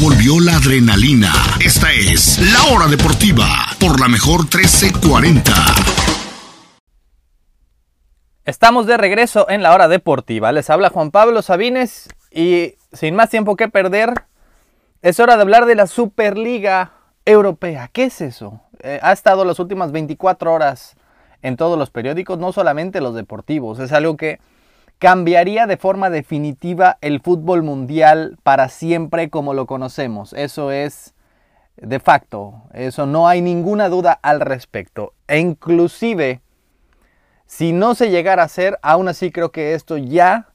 Volvió la adrenalina. Esta es La Hora Deportiva por la mejor 1340. Estamos de regreso en la hora deportiva. Les habla Juan Pablo Sabines y sin más tiempo que perder, es hora de hablar de la Superliga Europea. ¿Qué es eso? Eh, ha estado las últimas 24 horas en todos los periódicos, no solamente los deportivos. Es algo que cambiaría de forma definitiva el fútbol mundial para siempre como lo conocemos. Eso es de facto, eso no hay ninguna duda al respecto. E inclusive si no se llegara a hacer, aún así creo que esto ya,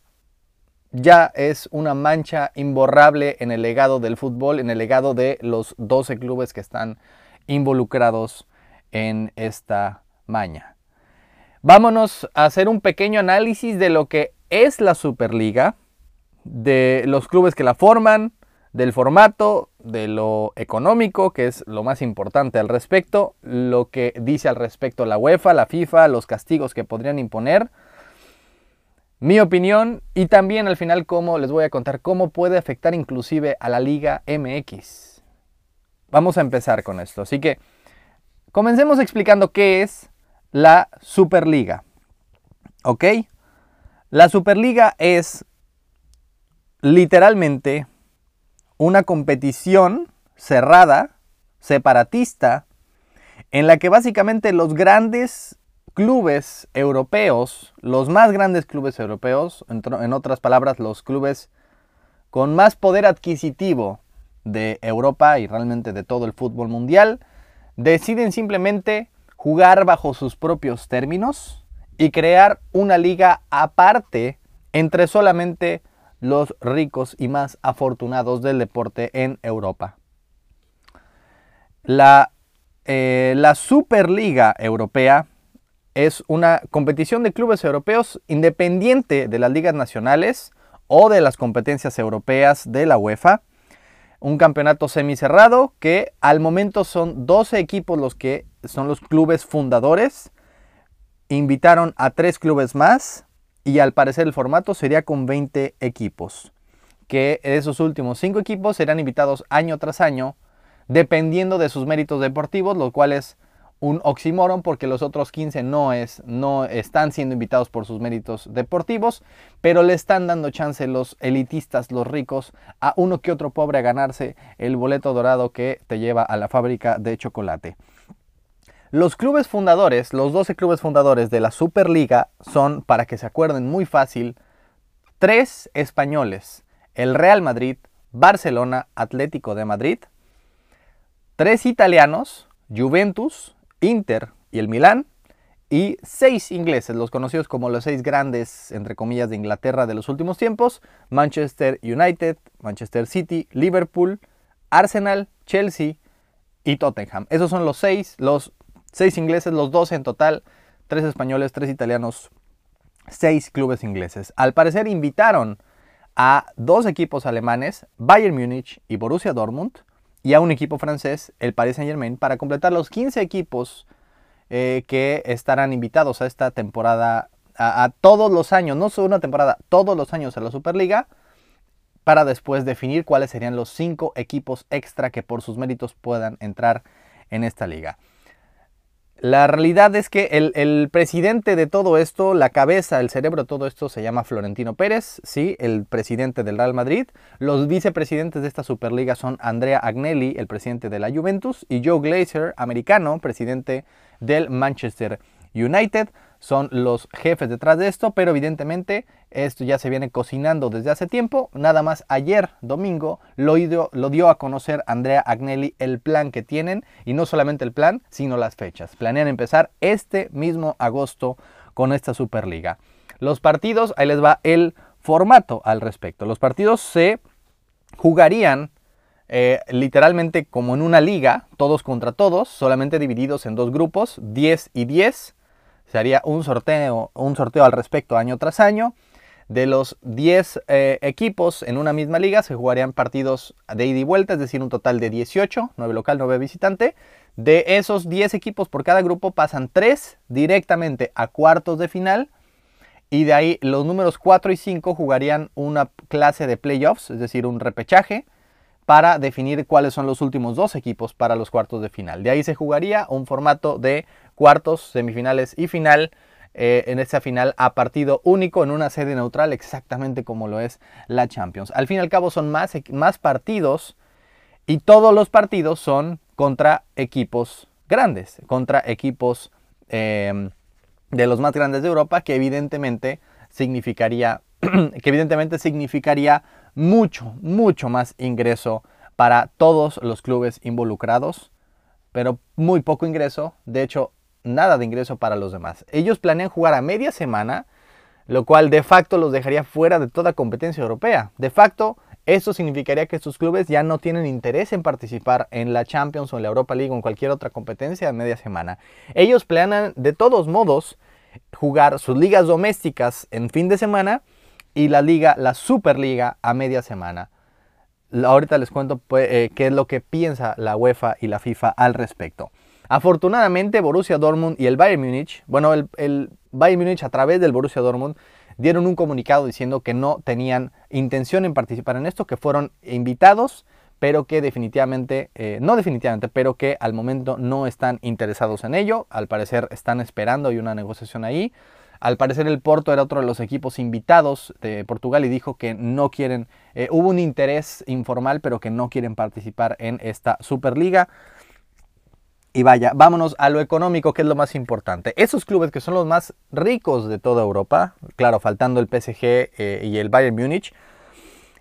ya es una mancha imborrable en el legado del fútbol, en el legado de los 12 clubes que están involucrados en esta maña. Vámonos a hacer un pequeño análisis de lo que es la Superliga, de los clubes que la forman, del formato, de lo económico, que es lo más importante al respecto, lo que dice al respecto la UEFA, la FIFA, los castigos que podrían imponer, mi opinión y también al final cómo les voy a contar cómo puede afectar inclusive a la Liga MX. Vamos a empezar con esto, así que comencemos explicando qué es la Superliga. ¿Ok? La Superliga es literalmente una competición cerrada, separatista, en la que básicamente los grandes clubes europeos, los más grandes clubes europeos, en otras palabras, los clubes con más poder adquisitivo de Europa y realmente de todo el fútbol mundial, deciden simplemente jugar bajo sus propios términos y crear una liga aparte entre solamente los ricos y más afortunados del deporte en Europa. La, eh, la Superliga Europea es una competición de clubes europeos independiente de las ligas nacionales o de las competencias europeas de la UEFA. Un campeonato semicerrado que al momento son 12 equipos los que son los clubes fundadores. Invitaron a tres clubes más y al parecer el formato sería con 20 equipos, que esos últimos 5 equipos serán invitados año tras año, dependiendo de sus méritos deportivos, lo cual es un oxímoron porque los otros 15 no, es, no están siendo invitados por sus méritos deportivos, pero le están dando chance los elitistas, los ricos, a uno que otro pobre a ganarse el boleto dorado que te lleva a la fábrica de chocolate. Los clubes fundadores, los 12 clubes fundadores de la Superliga son, para que se acuerden muy fácil, tres españoles, el Real Madrid, Barcelona, Atlético de Madrid, tres italianos, Juventus, Inter y el Milán, y seis ingleses, los conocidos como los seis grandes, entre comillas, de Inglaterra de los últimos tiempos, Manchester United, Manchester City, Liverpool, Arsenal, Chelsea y Tottenham. Esos son los seis, los Seis ingleses, los dos en total, tres españoles, tres italianos, seis clubes ingleses. Al parecer invitaron a dos equipos alemanes, Bayern Múnich y Borussia Dortmund, y a un equipo francés, el Paris Saint Germain, para completar los 15 equipos eh, que estarán invitados a esta temporada, a, a, todos los años, no solo una temporada, todos los años a la Superliga, para después definir cuáles serían los cinco equipos extra que por sus méritos puedan entrar en esta liga. La realidad es que el, presidente de todo esto, la cabeza, el cerebro de todo esto se llama Florentino Pérez, sí, el presidente del Real Madrid. Los vicepresidentes de esta Superliga son Andrea Agnelli, el presidente de la Juventus, y Joe Glazer, americano, presidente del Manchester United son los jefes detrás de esto, pero evidentemente esto ya se viene cocinando desde hace tiempo. Nada más ayer, domingo, lo, lo dio a conocer Andrea Agnelli el plan que tienen, y no solamente el plan, sino las fechas. Planean empezar este mismo agosto con esta Superliga. Los partidos, ahí les va el formato al respecto. Los partidos se jugarían eh, literalmente como en una liga, todos contra todos, solamente divididos en dos grupos, 10 y 10 se haría un sorteo, un sorteo al respecto año tras año. De los 10 eh, equipos en una misma liga se jugarían partidos de ida y vuelta, es decir, un total de 18, 9 local, 9 visitante. De esos 10 equipos por cada grupo pasan 3 directamente a cuartos de final. Y de ahí los números 4 y 5 jugarían una clase de playoffs, es decir, un repechaje para definir cuáles son los últimos dos equipos para los cuartos de final. De ahí se jugaría un formato de cuartos, semifinales y final. Eh, en esta final a partido único en una sede neutral, exactamente como lo es la Champions. Al fin y al cabo son más, más partidos y todos los partidos son contra equipos grandes, contra equipos em, de los más grandes de Europa, que evidentemente significaría, que evidentemente significaría mucho, mucho más ingreso para todos los clubes involucrados, pero muy poco ingreso, de hecho, nada de ingreso para los demás. Ellos planean jugar a media semana, lo cual de facto los dejaría fuera de toda competencia europea. De facto, eso significaría que sus clubes ya no tienen interés en participar en la Champions o en la Europa League o en cualquier otra competencia a media semana. Ellos planean de todos modos jugar sus ligas domésticas en fin de semana y la liga, la Superliga, a media semana. Ahorita les cuento pues, eh, qué es lo que piensa la UEFA y la FIFA al respecto. Afortunadamente, Borussia Dortmund y el Bayern Múnich, bueno, el, el Bayern Múnich a través del Borussia Dortmund dieron un comunicado diciendo que no tenían intención en participar en esto, que fueron invitados, pero que definitivamente, eh, no definitivamente, pero que al momento no están interesados en ello. Al parecer están esperando, hay una negociación ahí. Al parecer el Porto era otro de los equipos invitados de Portugal y dijo que no quieren, eh, hubo un interés informal, pero que no quieren participar en esta Superliga. Y vaya, vámonos a lo económico, que es lo más importante. Esos clubes que son los más ricos de toda Europa, claro, faltando el PSG eh, y el Bayern Múnich,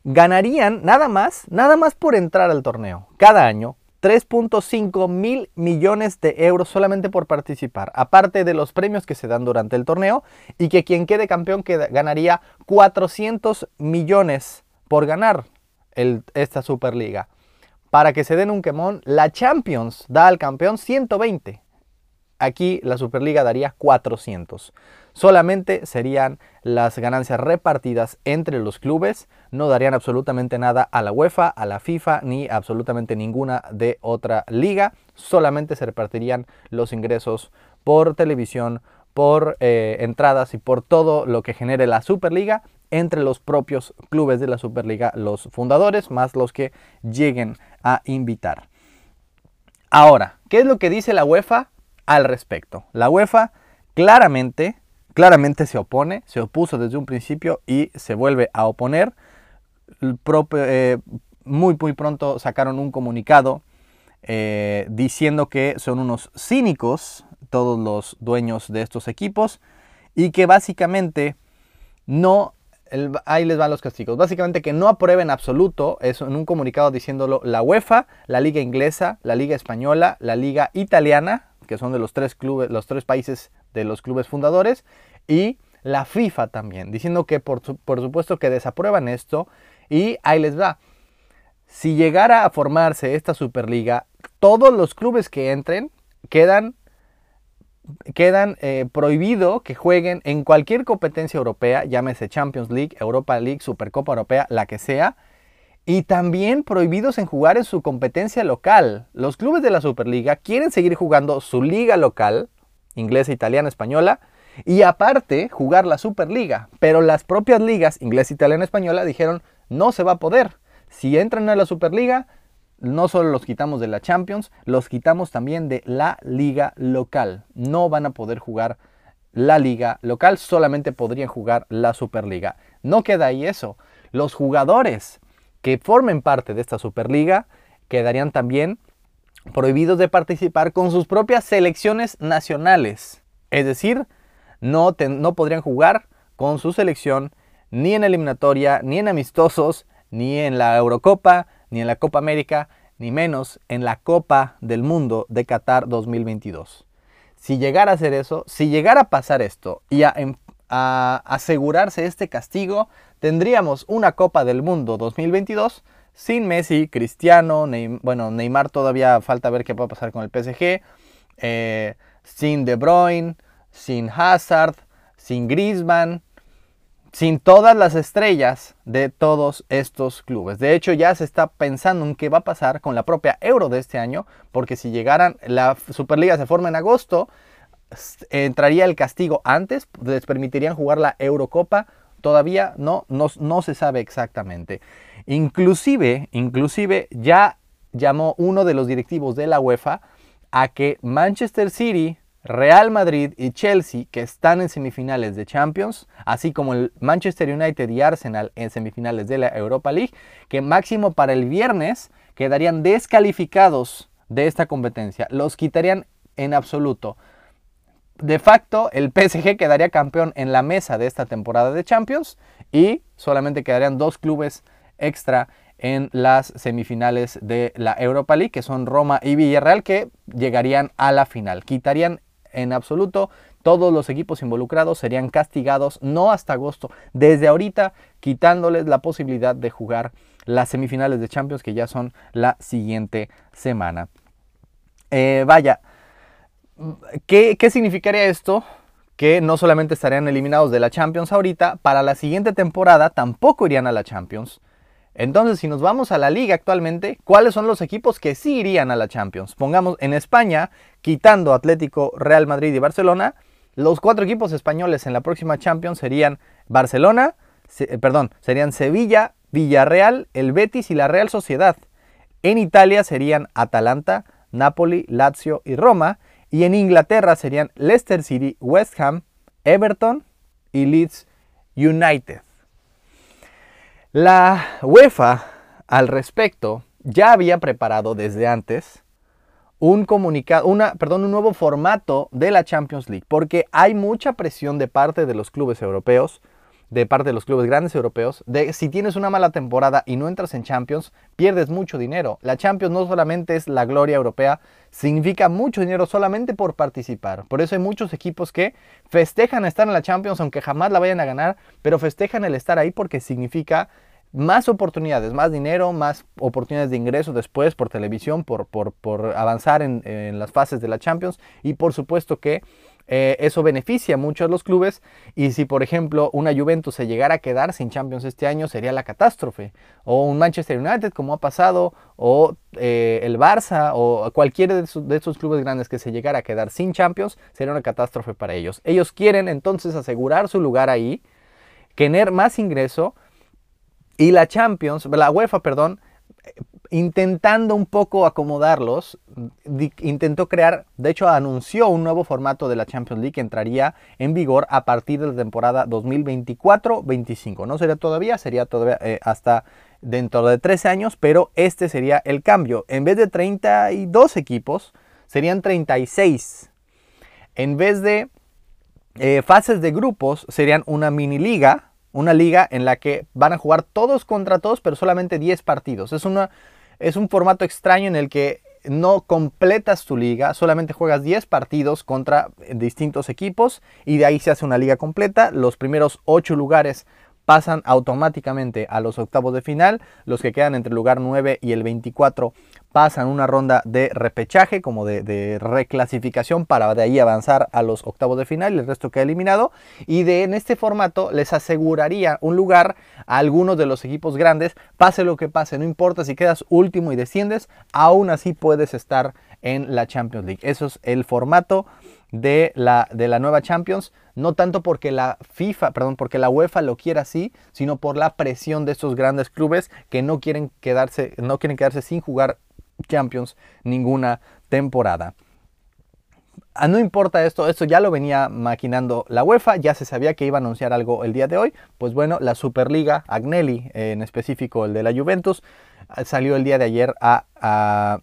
ganarían nada más, nada más por entrar al torneo, cada año, 3.5 mil millones de euros solamente por participar, aparte de los premios que se dan durante el torneo y que quien quede campeón ganaría 400 millones por ganar esta Superliga. Para que se den un quemón, la Champions da al campeón 120. Aquí la Superliga daría 400. Solamente serían las ganancias repartidas entre los clubes, no darían absolutamente nada a la UEFA, a la FIFA, ni absolutamente ninguna de otra liga, solamente se repartirían los ingresos por televisión, por eh, entradas y por todo lo que genere la Superliga entre los propios clubes de la Superliga, los fundadores, más los que lleguen a invitar. Ahora, ¿qué es lo que dice la UEFA al respecto? La UEFA claramente claramente se opone, se opuso desde un principio y se vuelve a oponer. Eh, muy, muy pronto sacaron un comunicado eh, diciendo que son unos cínicos todos los dueños de estos equipos y que básicamente no, ahí les van los castigos, básicamente que no aprueben absoluto, eso en un comunicado diciéndolo la UEFA, la Liga Inglesa, la Liga Española, la Liga Italiana, que son de los tres clubes, los tres países de los clubes fundadores, y la FIFA también, diciendo que por, supuesto que desaprueban esto y ahí les va. Si llegara a formarse esta Superliga, todos los clubes que entren quedan, quedan eh, prohibido que jueguen en cualquier competencia europea, llámese Champions League, Europa League, Supercopa Europea, la que sea, y también prohibidos en jugar en su competencia local. Los clubes de la Superliga quieren seguir jugando su liga local, inglesa, italiana, española, y aparte jugar la Superliga. Pero las propias ligas, inglés, italiana, española, dijeron no se va a poder. Si entran a la Superliga, no solo los quitamos de la Champions, los quitamos también de la liga local. No van a poder jugar la liga local, solamente podrían jugar la Superliga. No queda ahí eso. Los jugadores que formen parte de esta Superliga quedarían también prohibidos de participar con sus propias selecciones nacionales. Es decir, no, no podrían jugar con su selección ni en eliminatoria, ni en amistosos, ni en la Eurocopa, ni en la Copa América, ni menos en la Copa del Mundo de Qatar 2022. Si llegara a hacer eso, si llegara a pasar esto y a, em, asegurarse este castigo, tendríamos una Copa del Mundo 2022 sin Messi, Cristiano, bueno, Neymar todavía falta ver qué a pasar con el PSG, eh, sin De Bruyne, sin Hazard, sin Griezmann, sin todas las estrellas de todos estos clubes. De hecho, ya se está pensando en qué va a pasar con la propia Euro de este año, porque si llegaran, la Superliga se forma en agosto, entraría el castigo antes, les permitirían jugar la Eurocopa, todavía no, no, se sabe exactamente. Inclusive, inclusive ya llamó uno de los directivos de la UEFA a que Manchester City, Real Madrid y Chelsea, que están en semifinales de Champions, así como el Manchester United y Arsenal en semifinales de la Europa League, que máximo para el viernes quedarían descalificados de esta competencia. Los quitarían en absoluto. De facto, el PSG quedaría campeón en la mesa de esta temporada de Champions y solamente quedarían dos clubes extra en las semifinales de la Europa League, que son Roma y Villarreal, que llegarían a la final. Quitarían en absoluto todos los equipos involucrados, serían castigados no hasta agosto, desde ahorita quitándoles la posibilidad de jugar las semifinales de Champions, que ya son la siguiente semana. Eh, vaya, ¿qué, ¿qué significaría esto? que no solamente estarían eliminados de la Champions ahorita, para la siguiente temporada tampoco irían a la Champions. Entonces, si nos vamos a la liga actualmente, ¿cuáles son los equipos que sí irían a la Champions? Pongamos en España, quitando Atlético, Real Madrid y Barcelona, los cuatro equipos españoles en la próxima Champions serían Barcelona, eh, perdón, serían Sevilla, Villarreal, el Betis y la Real Sociedad. En Italia serían Atalanta, Napoli, Lazio y Roma. Y en Inglaterra serían Leicester City, West Ham, Everton y Leeds United. La UEFA al respecto ya había preparado desde antes un comunicado, una, perdón, un nuevo formato de la Champions League, porque hay mucha presión de parte de los clubes europeos de parte de los clubes grandes europeos, de si tienes una mala temporada y no entras en Champions, pierdes mucho dinero. La Champions no solamente es la gloria europea, significa mucho dinero solamente por participar. Por eso hay muchos equipos que festejan estar en la Champions, aunque jamás la vayan a ganar, pero festejan el estar ahí porque significa más oportunidades, más dinero, más oportunidades de ingreso después por televisión, por, por, avanzar en, las fases de la Champions. Y por supuesto que eh, eso beneficia mucho a los clubes. Y si por ejemplo una Juventus se llegara a quedar sin Champions este año sería la catástrofe. O un Manchester United como ha pasado o eh, el Barça o cualquiera de, de estos clubes grandes que se llegara a quedar sin Champions sería una catástrofe para ellos. Ellos quieren entonces asegurar su lugar ahí, tener más ingreso y la Champions, la UEFA, perdón, intentando un poco acomodarlos, intentó crear, de hecho anunció un nuevo formato de la Champions League que entraría en vigor a partir de la temporada 2024-25. No sería todavía, sería todavía eh, hasta dentro de 13 años, pero este sería el cambio. En vez de 32 equipos, serían 36. En vez de eh, fases de grupos, serían una mini liga, una liga en la que van a jugar todos contra todos, pero solamente 10 partidos. Es una es un formato extraño en el que no completas tu liga, solamente juegas 10 partidos contra distintos equipos y de ahí se hace una liga completa. Los primeros 8 lugares pasan automáticamente a los octavos de final. Los que quedan entre el lugar 9 y el 24 pasan una ronda de repechaje, como de, reclasificación para de ahí avanzar a los octavos de final el resto queda eliminado. Y de en este formato les aseguraría un lugar a algunos de los equipos grandes, pase lo que pase, no importa si quedas último y desciendes, aún así puedes estar en la Champions League. Eso es el formato de la, de la nueva Champions, no tanto porque la FIFA, perdón, porque la UEFA lo quiera así, sino por la presión de estos grandes clubes que no quieren quedarse, no quieren quedarse sin jugar Champions ninguna temporada. Ah, no importa esto, esto ya lo venía maquinando la UEFA, ya se sabía que iba a anunciar algo el día de hoy. Pues bueno, la Superliga, Agnelli, en específico el de la Juventus, salió el día de ayer a, a,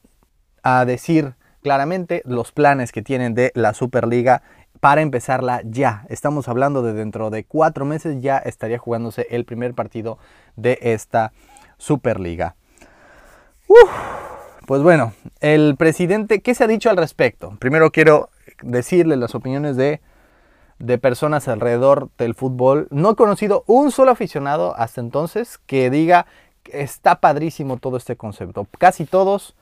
a decir claramente los planes que tienen de la Superliga para empezarla ya. Estamos hablando de dentro de cuatro meses ya estaría jugándose el primer partido de esta Superliga. pues bueno, el presidente, ¿qué se ha dicho al respecto? Primero quiero decirle las opiniones de, de personas alrededor del fútbol. No he conocido un solo aficionado hasta entonces que diga que está padrísimo todo este concepto. Casi todos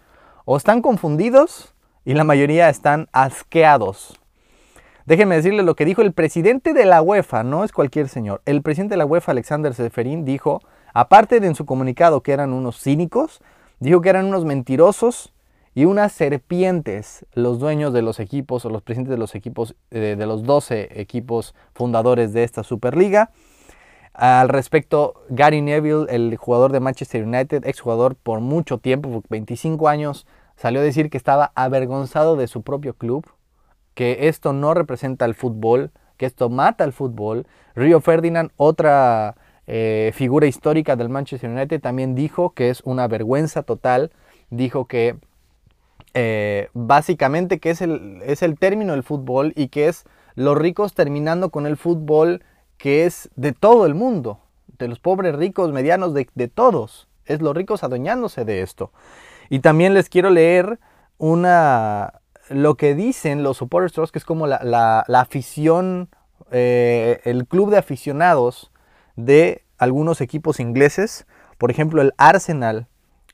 o están confundidos y la mayoría están asqueados. Déjenme decirles lo que dijo el presidente de la UEFA, no es cualquier señor. El presidente de la UEFA, Alexander Seferín, dijo, aparte de en su comunicado que eran unos cínicos, dijo que eran unos mentirosos y unas serpientes los dueños de los equipos o los presidentes de los equipos, eh, de los 12 equipos fundadores de esta Superliga. Al respecto, Gary Neville, el jugador de Manchester United, exjugador por mucho tiempo, 25 años, salió a decir que estaba avergonzado de su propio club, que esto no representa el fútbol, que esto mata al fútbol. Rio Ferdinand, otra eh, figura histórica del Manchester United, también dijo que es una vergüenza total, dijo que eh, básicamente que es el, es el término del fútbol y que es los ricos terminando con el fútbol que es de todo el mundo, de los pobres ricos, medianos, de, todos. Es los ricos adueñándose de esto. Y también les quiero leer una, lo que dicen los supporters que es como la, afición, eh, el club de aficionados de algunos equipos ingleses. Por ejemplo, el Arsenal,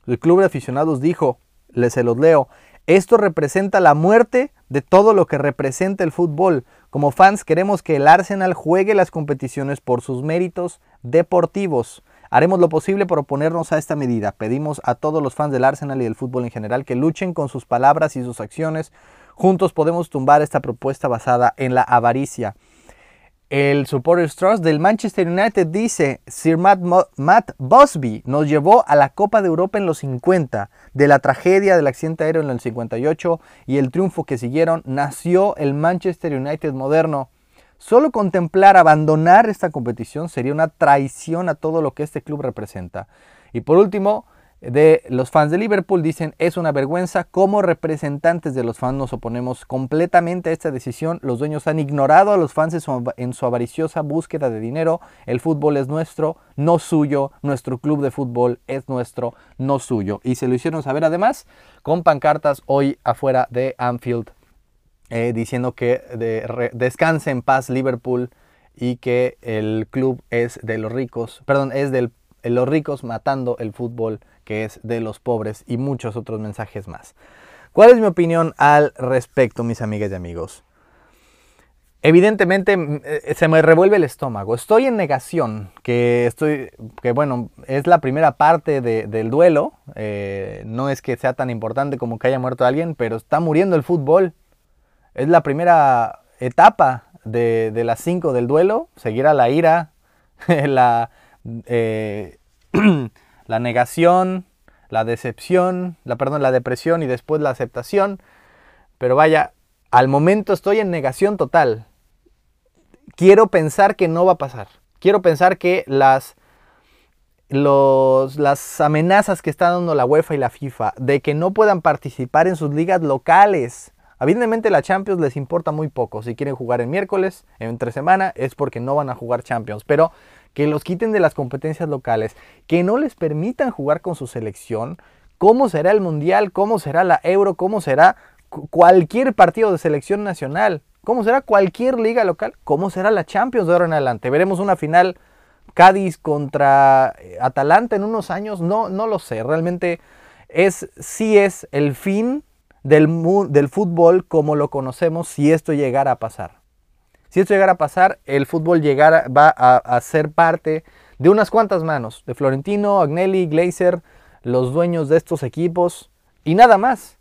el club de aficionados dijo, les se los leo, esto representa la muerte de todo lo que representa el fútbol. Como fans queremos que el Arsenal juegue las competiciones por sus méritos deportivos. Haremos lo posible por oponernos a esta medida. Pedimos a todos los fans del Arsenal y del fútbol en general que luchen con sus palabras y sus acciones. Juntos podemos tumbar esta propuesta basada en la avaricia. El Supporters Trust del Manchester United dice, Sir Matt, Busby nos llevó a la Copa de Europa en los 50, de la tragedia del accidente aéreo en el 58 y el triunfo que siguieron, nació el Manchester United moderno. Solo contemplar abandonar esta competición sería una traición a todo lo que este club representa. Y por último, de los fans de Liverpool dicen es una vergüenza. Como representantes de los fans nos oponemos completamente a esta decisión. Los dueños han ignorado a los fans en su, avariciosa búsqueda de dinero. El fútbol es nuestro, no suyo. Nuestro club de fútbol es nuestro, no suyo. Y se lo hicieron saber además con pancartas hoy afuera de Anfield eh, diciendo que descanse en paz Liverpool y que el club es de los ricos, perdón, es de los ricos matando el fútbol que es de los pobres y muchos otros mensajes más. ¿Cuál es mi opinión al respecto, mis amigas y amigos? Evidentemente eh, se me revuelve el estómago. Estoy en negación, que estoy, que bueno, es la primera parte del duelo. Eh, no es que sea tan importante como que haya muerto alguien, pero está muriendo el fútbol. Es la primera etapa de, las cinco del duelo. Seguirá la ira, la, eh, la negación, la decepción, la, perdón, la depresión y después la aceptación. Pero vaya, al momento estoy en negación total. Quiero pensar que no va a pasar. Quiero pensar que las, las amenazas que está dando la UEFA y la FIFA de que no puedan participar en sus ligas locales. Evidentemente la Champions les importa muy poco. Si quieren jugar el miércoles, entre semana, es porque no van a jugar Champions. Pero que los quiten de las competencias locales, que no les permitan jugar con su selección, cómo será el Mundial, cómo será la Euro, cómo será cualquier partido de selección nacional, cómo será cualquier liga local, cómo será la Champions de ahora en adelante. Veremos una final Cádiz contra eh, Atalanta en unos años, no, no lo sé, realmente es, sí es el fin del, del fútbol como lo conocemos si esto llegara a pasar. Si esto llegara a pasar, el fútbol llegara, va a, ser parte de unas cuantas manos, de Florentino, Agnelli, Glazer, los dueños de estos equipos y nada más.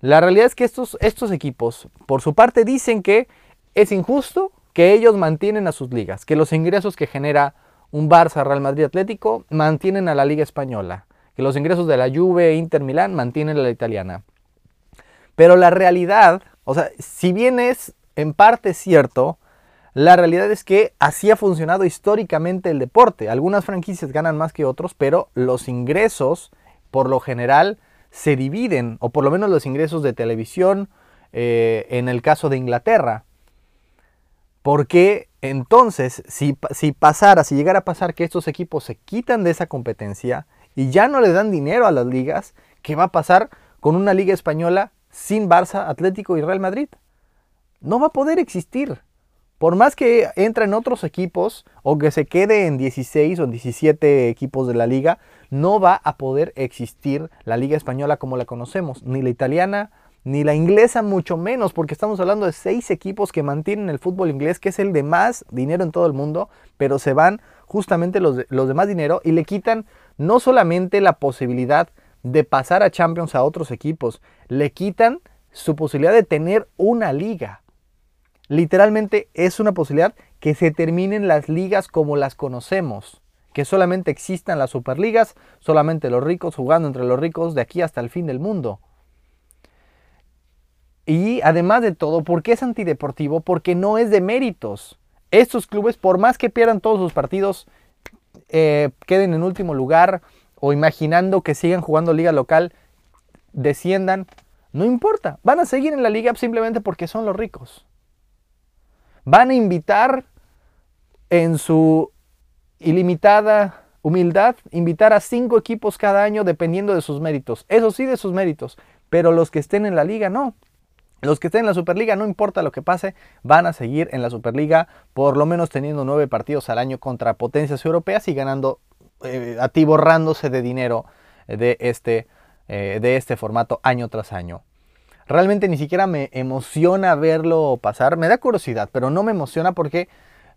La realidad es que estos, estos equipos, por su parte, dicen que es injusto que ellos mantienen a sus ligas, que los ingresos que genera un Barça, Real Madrid Atlético mantienen a la Liga Española, que los ingresos de la Juve, Inter Milán mantienen a la italiana. Pero la realidad, o sea, si bien es en parte cierto. La realidad es que así ha funcionado históricamente el deporte. Algunas franquicias ganan más que otros, pero los ingresos, por lo general, se dividen, o por lo menos los ingresos de televisión, eh, en el caso de Inglaterra. Porque entonces, si, si pasara, si llegara a pasar que estos equipos se quitan de esa competencia y ya no le dan dinero a las ligas, ¿qué va a pasar con una liga española sin Barça, Atlético y Real Madrid? no va a poder existir. Por más que entre en otros equipos o que se quede en 16 o 17 equipos de la liga, no va a poder existir la liga española como la conocemos, ni la italiana, ni la inglesa mucho menos, porque estamos hablando de seis equipos que mantienen el fútbol inglés, que es el de más dinero en todo el mundo, pero se van justamente los de, los de más dinero y le quitan no solamente la posibilidad de pasar a Champions a otros equipos, le quitan su posibilidad de tener una liga literalmente es una posibilidad que se terminen las ligas como las conocemos, que solamente existan las superligas, solamente los ricos jugando entre los ricos de aquí hasta el fin del mundo. Y además de todo, ¿por qué es antideportivo? Porque no es de méritos. Estos clubes, por más que pierdan todos sus partidos, eh, queden en último lugar o imaginando que sigan jugando liga local, desciendan, no importa. Van a seguir en la liga simplemente porque son los ricos. Van a invitar en su ilimitada humildad, invitar a cinco equipos cada año dependiendo de sus méritos. Eso sí, de sus méritos. Pero los que estén en la liga no. Los que estén en la Superliga, no importa lo que pase, van a seguir en la Superliga, por lo menos teniendo nueve partidos al año contra potencias europeas y ganando, eh, atiborrándose de dinero de este, eh, de este formato año tras año. Realmente ni siquiera me emociona verlo pasar, me da curiosidad, pero no me emociona porque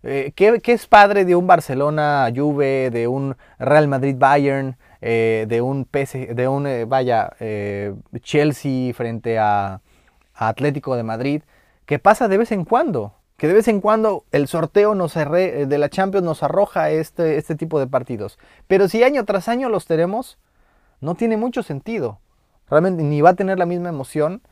eh, ¿qué, es padre de un Barcelona Juve, de un Real Madrid Bayern, de un, PS, de un vaya, Chelsea frente a Atlético de Madrid, que pasa de vez en cuando, que de vez en cuando el sorteo nos de la Champions nos arroja este, este tipo de partidos. Pero si año tras año los tenemos, no tiene mucho sentido. Realmente ni va a tener la misma emoción.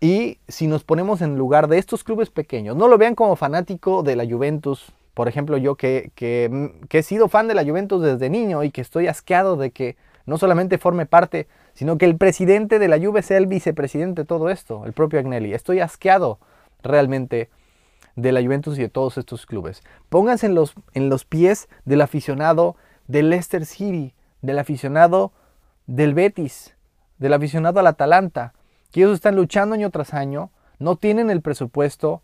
Y si nos ponemos en lugar de estos clubes pequeños, no lo vean como fanático de la Juventus. Por ejemplo, yo que, que, que he sido fan de la Juventus desde niño y que estoy asqueado de que no solamente forme parte sino que el presidente de la Juve sea el vicepresidente de todo esto, el propio Agnelli. Estoy asqueado realmente de la Juventus y de todos estos clubes. Pónganse en los, en los pies del aficionado del Leicester City, del aficionado del Betis, del aficionado al Atalanta, que ellos están luchando año tras año, no tienen el presupuesto,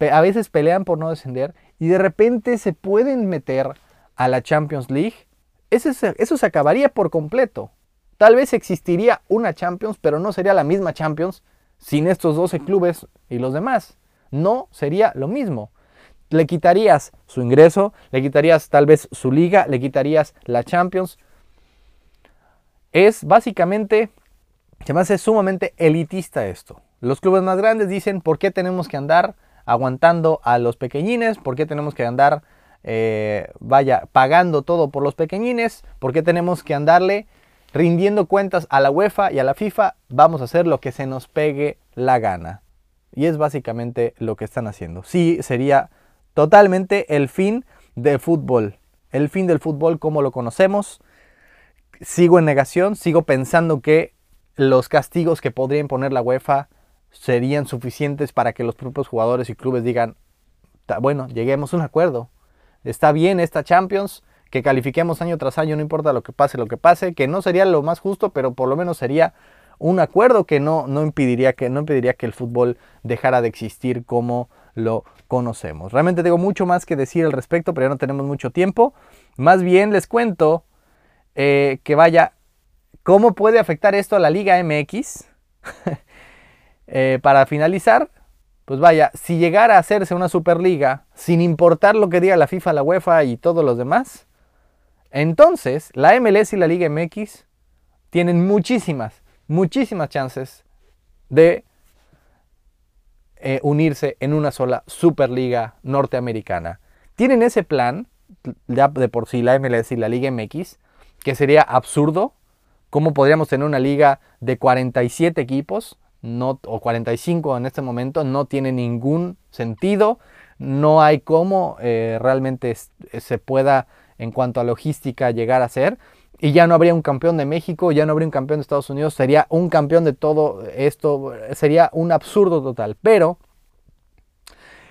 a veces pelean por no descender y de repente se pueden meter a la Champions League. Eso, eso se acabaría por completo. Tal vez existiría una Champions, pero no sería la misma Champions sin estos 12 clubes y los demás. No sería lo mismo. Le quitarías su ingreso, le quitarías tal vez su liga, le quitarías la Champions. Es básicamente, se me hace sumamente elitista esto. Los clubes más grandes dicen, ¿por qué tenemos que andar aguantando a los pequeñines? ¿Por qué tenemos que andar, eh, vaya, pagando todo por los pequeñines? ¿Por qué tenemos que andarle rindiendo cuentas a la UEFA y a la FIFA, vamos a hacer lo que se nos pegue la gana. Y es básicamente lo que están haciendo. Sí, sería totalmente el fin del fútbol. El fin del fútbol como lo conocemos. Sigo en negación, sigo pensando que los castigos que podría imponer la UEFA serían suficientes para que los propios jugadores y clubes digan, bueno, lleguemos a un acuerdo. Está bien esta Champions, que califiquemos año tras año, no importa lo que pase, lo que pase, que no sería lo más justo, pero por lo menos sería un acuerdo que no, no, impediría, que, no impediría que el fútbol dejara de existir como lo conocemos. Realmente tengo mucho más que decir al respecto, pero ya no tenemos mucho tiempo. Más bien les cuento eh, que vaya, ¿cómo puede afectar esto a la Liga MX? Eh, para finalizar, pues vaya, si llegara a hacerse una Superliga, sin importar lo que diga la FIFA, la UEFA y todos los demás, entonces, la MLS y la Liga MX tienen muchísimas, muchísimas chances de eh, unirse en una sola Superliga norteamericana. Tienen ese plan, ya de por sí la MLS y la Liga MX, que sería absurdo. ¿Cómo podríamos tener una liga de 47 equipos no, o 45 en este momento? No tiene ningún sentido. No hay cómo eh, realmente se pueda en cuanto a logística llegar a ser. Y ya no habría un campeón de México, ya no habría un campeón de Estados Unidos, sería un campeón de todo esto, sería un absurdo total. Pero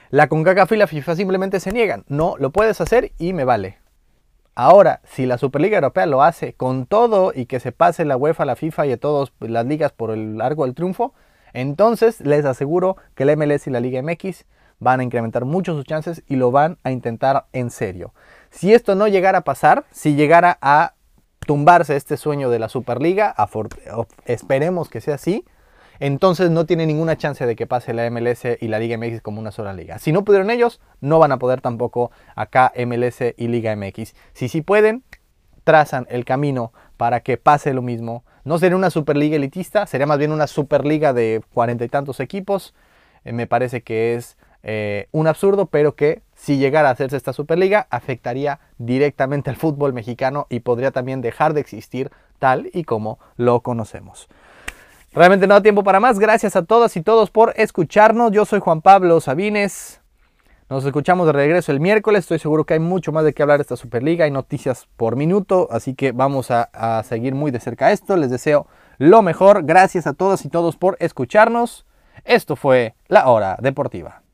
la CONCACAF y la FIFA simplemente se niegan. No, lo puedes hacer y me vale. Ahora, si la Superliga Europea lo hace con todo y que se pase la UEFA, la FIFA y a todas las ligas por el largo del triunfo, entonces les aseguro que la MLS y la Liga MX van a incrementar mucho sus chances y lo van a intentar en serio. Si esto no llegara a pasar, si llegara a tumbarse este sueño de la Superliga, esperemos que sea así, entonces no tiene ninguna chance de que pase la MLS y la Liga MX como una sola liga. Si no pudieron ellos, no van a poder tampoco acá MLS y Liga MX. Si sí pueden, trazan el camino para que pase lo mismo. No sería una Superliga elitista, sería más bien una Superliga de cuarenta y tantos equipos. Eh, me parece que es eh, un absurdo, pero que si llegara a hacerse esta Superliga afectaría directamente al fútbol mexicano y podría también dejar de existir tal y como lo conocemos. Realmente no da tiempo para más. Gracias a todas y todos por escucharnos. Yo soy Juan Pablo Sabines. Nos escuchamos de regreso el miércoles. Estoy seguro que hay mucho más de qué hablar de esta Superliga. Hay noticias por minuto. Así que vamos a, a seguir muy de cerca esto. Les deseo lo mejor. Gracias a todas y todos por escucharnos. Esto fue La Hora Deportiva.